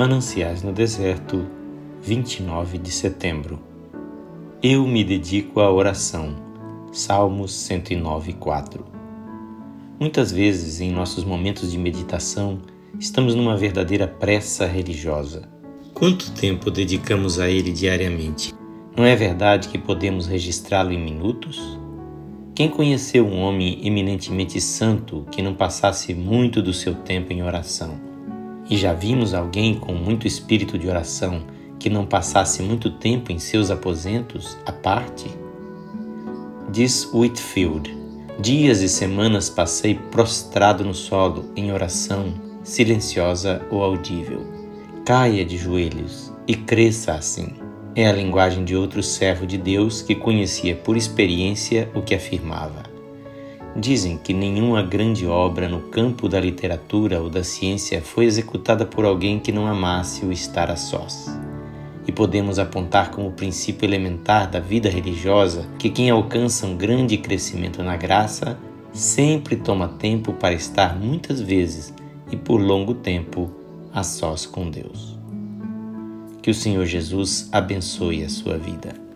Mananciais no Deserto, 29 de setembro. Eu me dedico à oração. Salmos 109, 4. Muitas vezes, em nossos momentos de meditação, estamos numa verdadeira pressa religiosa. Quanto tempo dedicamos a ele diariamente? Não é verdade que podemos registrá-lo em minutos? Quem conheceu um homem eminentemente santo que não passasse muito do seu tempo em oração? E já vimos alguém com muito espírito de oração que não passasse muito tempo em seus aposentos à parte? Diz Whitfield: Dias e semanas passei prostrado no solo, em oração, silenciosa ou audível. Caia de joelhos e cresça assim. É a linguagem de outro servo de Deus que conhecia por experiência o que afirmava. Dizem que nenhuma grande obra no campo da literatura ou da ciência foi executada por alguém que não amasse o estar a sós. E podemos apontar como princípio elementar da vida religiosa que quem alcança um grande crescimento na graça sempre toma tempo para estar muitas vezes e por longo tempo a sós com Deus. Que o Senhor Jesus abençoe a sua vida.